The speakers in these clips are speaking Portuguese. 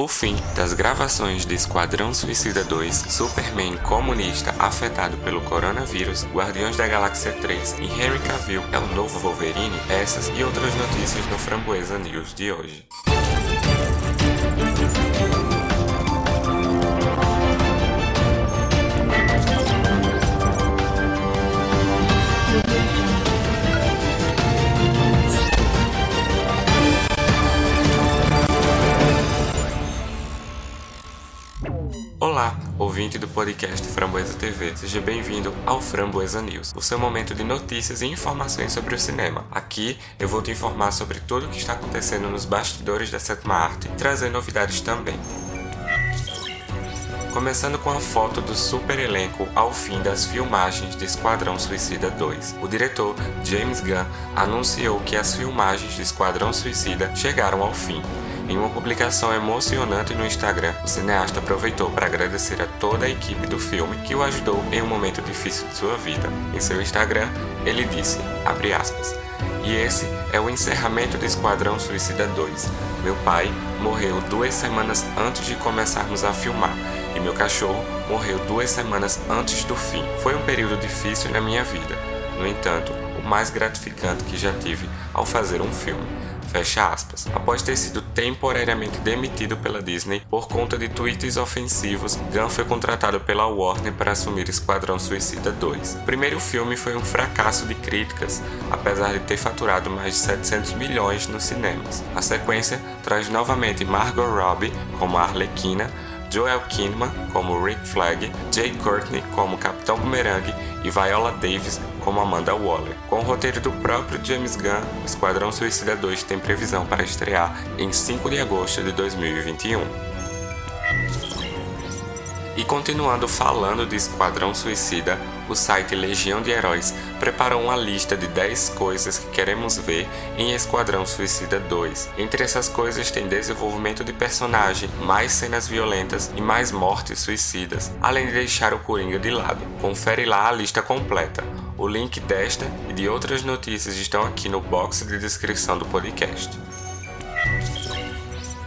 O fim das gravações de Esquadrão Suicida 2, Superman comunista afetado pelo coronavírus, Guardiões da Galáxia 3 e Henry Cavill é o novo Wolverine, essas e outras notícias no Framboesa News de hoje. Ouvinte do podcast Framboesa TV. Seja bem-vindo ao Framboesa News, o seu momento de notícias e informações sobre o cinema. Aqui eu vou te informar sobre tudo o que está acontecendo nos bastidores da sétima arte trazer novidades também. Começando com a foto do super elenco ao fim das filmagens de Esquadrão Suicida 2. O diretor, James Gunn, anunciou que as filmagens de Esquadrão Suicida chegaram ao fim em uma publicação emocionante no Instagram, o cineasta aproveitou para agradecer a toda a equipe do filme que o ajudou em um momento difícil de sua vida. Em seu Instagram, ele disse, aspas, e esse é o encerramento do Esquadrão Suicida 2. Meu pai morreu duas semanas antes de começarmos a filmar e meu cachorro morreu duas semanas antes do fim. Foi um período difícil na minha vida. No entanto, o mais gratificante que já tive ao fazer um filme. Fecha aspas. Após ter sido temporariamente demitido pela Disney por conta de tweets ofensivos, Gunn foi contratado pela Warner para assumir Esquadrão Suicida 2. O primeiro filme foi um fracasso de críticas, apesar de ter faturado mais de 700 milhões nos cinemas. A sequência traz novamente Margot Robbie como Arlequina, Joel Kinnaman como Rick Flag, Jay Courtney como Capitão Boomerang e Viola Davis como Amanda Waller. Com o roteiro do próprio James Gunn, Esquadrão Suicida 2 tem previsão para estrear em 5 de agosto de 2021. E continuando falando de Esquadrão Suicida, o site Legião de Heróis preparou uma lista de 10 coisas que queremos ver em Esquadrão Suicida 2. Entre essas coisas tem desenvolvimento de personagem, mais cenas violentas e mais mortes suicidas, além de deixar o Coringa de lado. Confere lá a lista completa. O link desta e de outras notícias estão aqui no box de descrição do podcast.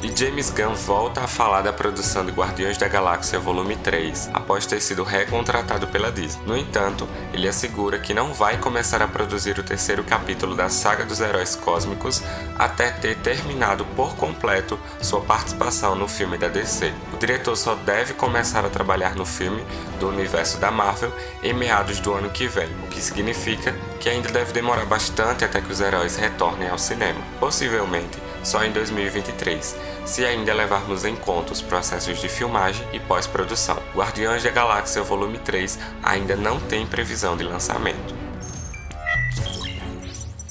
E James Gunn volta a falar da produção de Guardiões da Galáxia Volume 3, após ter sido recontratado pela Disney. No entanto, ele assegura que não vai começar a produzir o terceiro capítulo da saga dos heróis cósmicos até ter terminado por completo sua participação no filme da DC. O diretor só deve começar a trabalhar no filme do universo da Marvel em meados do ano que vem, o que significa que ainda deve demorar bastante até que os heróis retornem ao cinema. Possivelmente, só em 2023, se ainda levarmos em conta os processos de filmagem e pós-produção. Guardiões da Galáxia Volume 3 ainda não tem previsão de lançamento.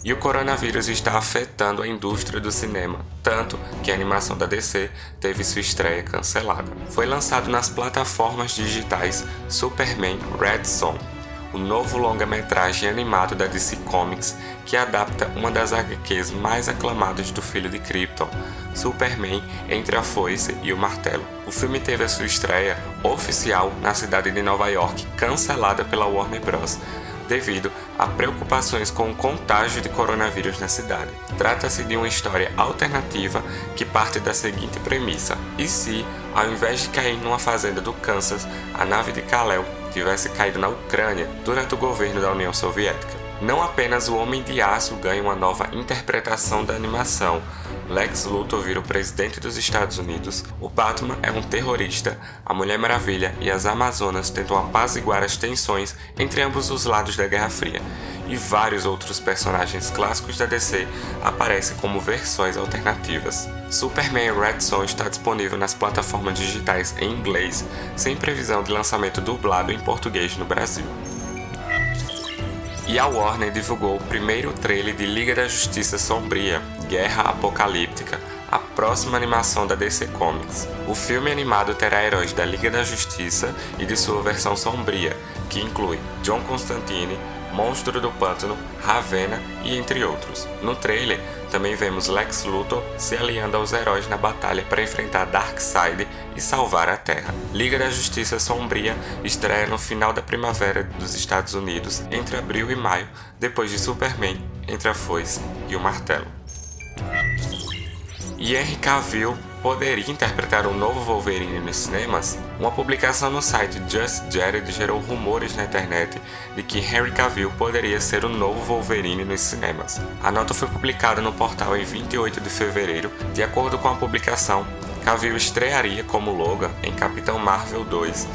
E o coronavírus está afetando a indústria do cinema, tanto que a animação da DC teve sua estreia cancelada. Foi lançado nas plataformas digitais Superman Red Son o novo longa-metragem animado da DC Comics que adapta uma das HQs mais aclamadas do filho de Krypton, Superman entre a foice e o martelo. O filme teve a sua estreia oficial na cidade de Nova York, cancelada pela Warner Bros devido a preocupações com o contágio de coronavírus na cidade. Trata-se de uma história alternativa que parte da seguinte premissa: e se, ao invés de cair numa fazenda do Kansas, a nave de Kal-El tivesse caído na Ucrânia durante o governo da União Soviética? Não apenas o Homem de Aço ganha uma nova interpretação da animação, Lex Luthor vira o presidente dos Estados Unidos, o Batman é um terrorista, a Mulher Maravilha e as Amazonas tentam apaziguar as tensões entre ambos os lados da Guerra Fria, e vários outros personagens clássicos da DC aparecem como versões alternativas. Superman Red Son está disponível nas plataformas digitais em inglês, sem previsão de lançamento dublado em português no Brasil. E a Warner divulgou o primeiro trailer de Liga da Justiça Sombria, Guerra Apocalíptica, a próxima animação da DC Comics. O filme animado terá heróis da Liga da Justiça e de sua versão sombria, que inclui John Constantine, Monstro do Pântano, Ravenna e entre outros. No trailer, também vemos Lex Luthor se aliando aos heróis na batalha para enfrentar Darkseid e salvar a Terra. Liga da Justiça Sombria estreia no final da primavera dos Estados Unidos, entre abril e maio, depois de Superman, entre a foice e o martelo. E Henry Cavill poderia interpretar um novo Wolverine nos cinemas, uma publicação no site Just Jared gerou rumores na internet de que Henry Cavill poderia ser o novo Wolverine nos cinemas. A nota foi publicada no portal em 28 de fevereiro. De acordo com a publicação, Cavill estrearia como Logan em Capitão Marvel 2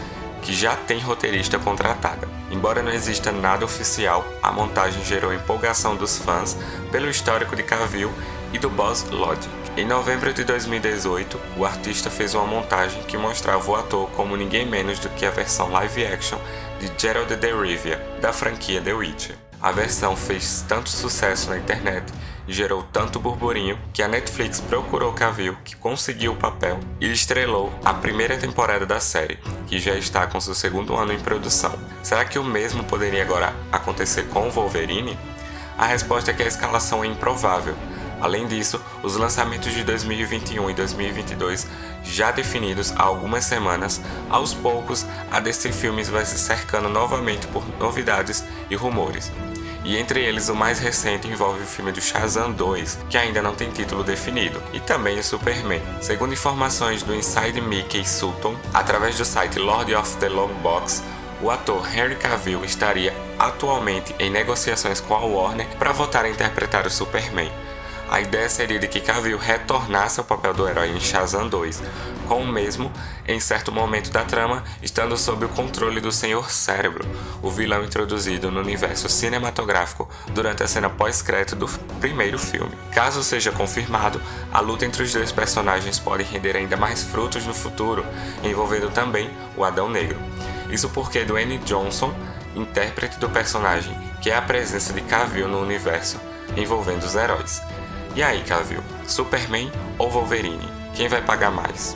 que já tem roteirista contratada. Embora não exista nada oficial, a montagem gerou empolgação dos fãs pelo histórico de Cavill e do Buzz Logic. Em novembro de 2018, o artista fez uma montagem que mostrava o ator como ninguém menos do que a versão live action de Gerald de Rivia, da franquia The Witcher. A versão fez tanto sucesso na internet e gerou tanto burburinho que a Netflix procurou Cavill, que conseguiu o papel e estrelou a primeira temporada da série, que já está com seu segundo ano em produção. Será que o mesmo poderia agora acontecer com o Wolverine? A resposta é que a escalação é improvável. Além disso, os lançamentos de 2021 e 2022 já definidos há algumas semanas, aos poucos a DC Filmes vai se cercando novamente por novidades e rumores. E entre eles o mais recente envolve o filme do Shazam 2, que ainda não tem título definido, e também o Superman. Segundo informações do Inside Mickey Sutton, através do site Lord of the Long Box, o ator Henry Cavill estaria atualmente em negociações com a Warner para voltar a interpretar o Superman. A ideia seria de que Cavill retornasse ao papel do herói em Shazam 2, com o mesmo, em certo momento da trama, estando sob o controle do Senhor Cérebro, o vilão introduzido no universo cinematográfico durante a cena pós-crédito do primeiro filme. Caso seja confirmado, a luta entre os dois personagens pode render ainda mais frutos no futuro, envolvendo também o Adão Negro. Isso porque Dwayne Johnson, intérprete do personagem, que é a presença de Cavill no universo envolvendo os heróis. E aí, Cavill, Superman ou Wolverine? Quem vai pagar mais?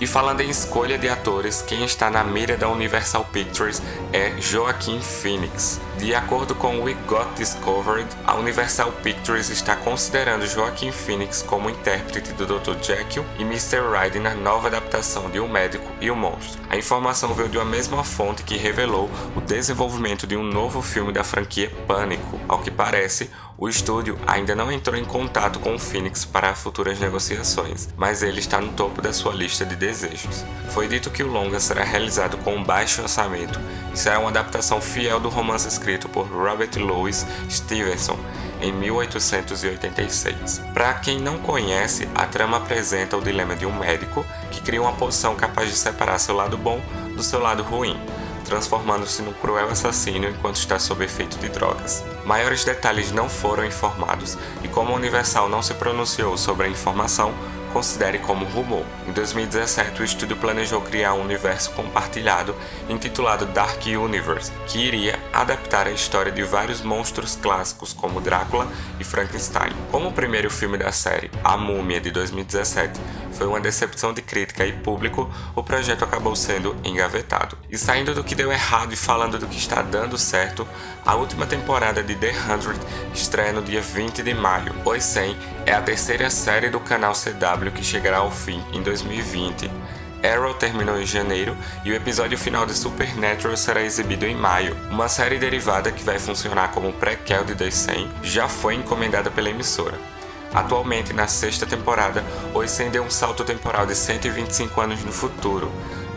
E falando em escolha de atores, quem está na mira da Universal Pictures é Joaquim Phoenix. De acordo com We Got Discovered, a Universal Pictures está considerando Joaquim Phoenix como intérprete do Dr. Jekyll e Mr. Hyde na nova adaptação de O Médico e o Monstro. A informação veio de uma mesma fonte que revelou o desenvolvimento de um novo filme da franquia Pânico. Ao que parece, o estúdio ainda não entrou em contato com o Phoenix para futuras negociações, mas ele está no topo da sua lista de desejos. Foi dito que o longa será realizado com um baixo orçamento e será uma adaptação fiel do romance escrito por Robert Louis Stevenson em 1886. Para quem não conhece, a trama apresenta o dilema de um médico que cria uma poção capaz de separar seu lado bom do seu lado ruim transformando-se num cruel assassino enquanto está sob efeito de drogas. Maiores detalhes não foram informados e, como a Universal não se pronunciou sobre a informação, considere como rumor. Em 2017, o estúdio planejou criar um universo compartilhado intitulado Dark Universe, que iria adaptar a história de vários monstros clássicos como Drácula e Frankenstein. Como o primeiro filme da série, A Múmia de 2017, foi uma decepção de crítica e público, o projeto acabou sendo engavetado. E saindo do que deu errado e falando do que está dando certo, a última temporada de The Hundred estreia no dia 20 de maio. Os 100 é a terceira série do canal CW que chegará ao fim em 2020. Arrow terminou em janeiro e o episódio final de Supernatural será exibido em maio. Uma série derivada que vai funcionar como prequel de The 100 já foi encomendada pela emissora. Atualmente, na sexta temporada, Oisen deu um salto temporal de 125 anos no futuro.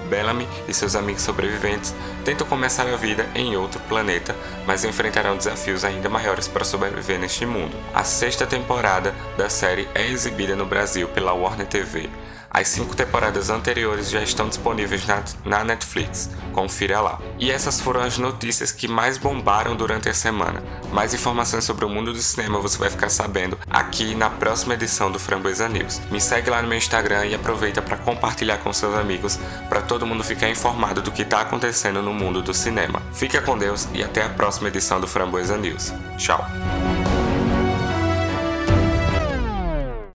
Bellamy e seus amigos sobreviventes tentam começar a vida em outro planeta, mas enfrentarão desafios ainda maiores para sobreviver neste mundo. A sexta temporada da série é exibida no Brasil pela Warner TV. As cinco temporadas anteriores já estão disponíveis na, na, Netflix, confira lá. E essas foram as notícias que mais bombaram durante a semana. Mais informações sobre o mundo do cinema você vai ficar sabendo aqui na próxima edição do Framboesa News. Me segue lá no meu Instagram e aproveita para compartilhar com seus amigos para todo mundo ficar informado do que está acontecendo no mundo do cinema. Fica com Deus e até a próxima edição do Framboesa News. Tchau!